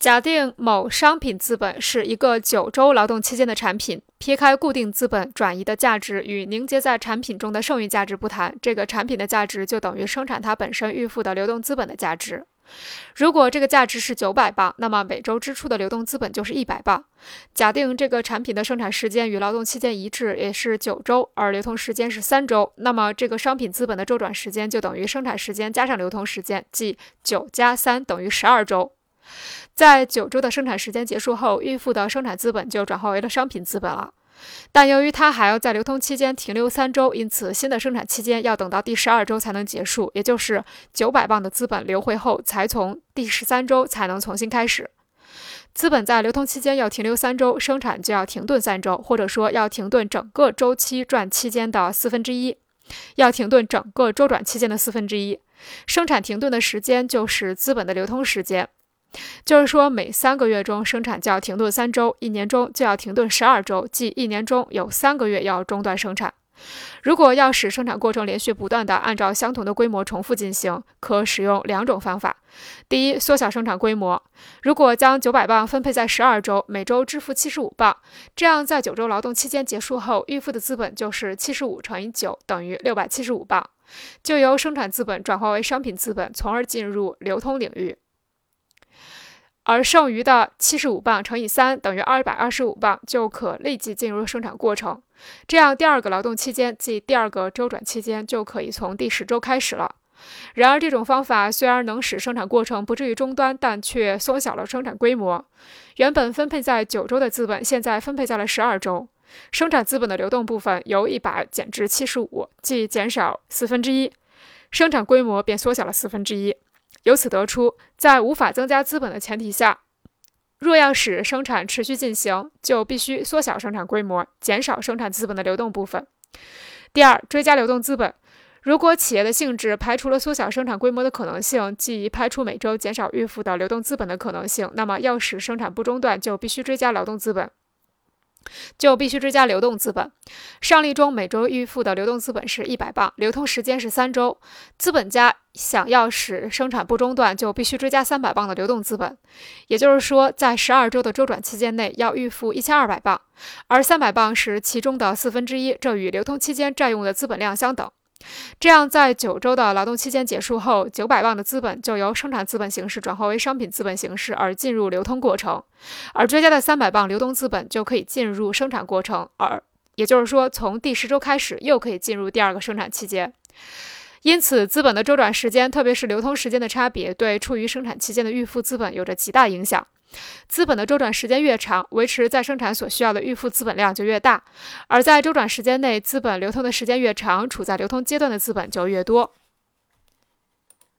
假定某商品资本是一个九周劳动期间的产品，撇开固定资本转移的价值与凝结在产品中的剩余价值不谈，这个产品的价值就等于生产它本身预付的流动资本的价值。如果这个价值是九百磅，那么每周支出的流动资本就是一百磅。假定这个产品的生产时间与劳动期间一致，也是九周，而流通时间是三周，那么这个商品资本的周转时间就等于生产时间加上流通时间，即九加三等于十二周。在九周的生产时间结束后，预付的生产资本就转化为了商品资本了。但由于它还要在流通期间停留三周，因此新的生产期间要等到第十二周才能结束，也就是九百磅的资本流回后，才从第十三周才能重新开始。资本在流通期间要停留三周，生产就要停顿三周，或者说要停顿整个周期转期间的四分之一，要停顿整个周转期间的四分之一。生产停顿的时间就是资本的流通时间。就是说，每三个月中生产就要停顿三周，一年中就要停顿十二周，即一年中有三个月要中断生产。如果要使生产过程连续不断地按照相同的规模重复进行，可使用两种方法：第一，缩小生产规模。如果将九百磅分配在十二周，每周支付七十五磅，这样在九周劳动期间结束后，预付的资本就是七十五乘以九等于六百七十五磅，就由生产资本转化为商品资本，从而进入流通领域。而剩余的七十五磅乘以三等于二百二十五磅，就可立即进入生产过程。这样，第二个劳动期间，即第二个周转期间，就可以从第十周开始了。然而，这种方法虽然能使生产过程不至于中断，但却缩小了生产规模。原本分配在九周的资本，现在分配在了十二周，生产资本的流动部分由一百减至七十五，即减少四分之一，生产规模便缩小了四分之一。由此得出，在无法增加资本的前提下，若要使生产持续进行，就必须缩小生产规模，减少生产资本的流动部分。第二，追加流动资本。如果企业的性质排除了缩小生产规模的可能性，即排除每周减少预付的流动资本的可能性，那么要使生产不中断，就必须追加劳动资本。就必须追加流动资本。上例中，每周预付的流动资本是一百磅，流通时间是三周。资本家想要使生产不中断，就必须追加三百磅的流动资本。也就是说，在十二周的周转期间内，要预付一千二百磅，而三百磅是其中的四分之一，这与流通期间占用的资本量相等。这样，在九周的劳动期间结束后，九百磅的资本就由生产资本形式转化为商品资本形式，而进入流通过程；而追加的三百磅流动资本就可以进入生产过程，而也就是说，从第十周开始又可以进入第二个生产期间。因此，资本的周转时间，特别是流通时间的差别，对处于生产期间的预付资本有着极大影响。资本的周转时间越长，维持再生产所需要的预付资本量就越大；而在周转时间内，资本流通的时间越长，处在流通阶段的资本就越多。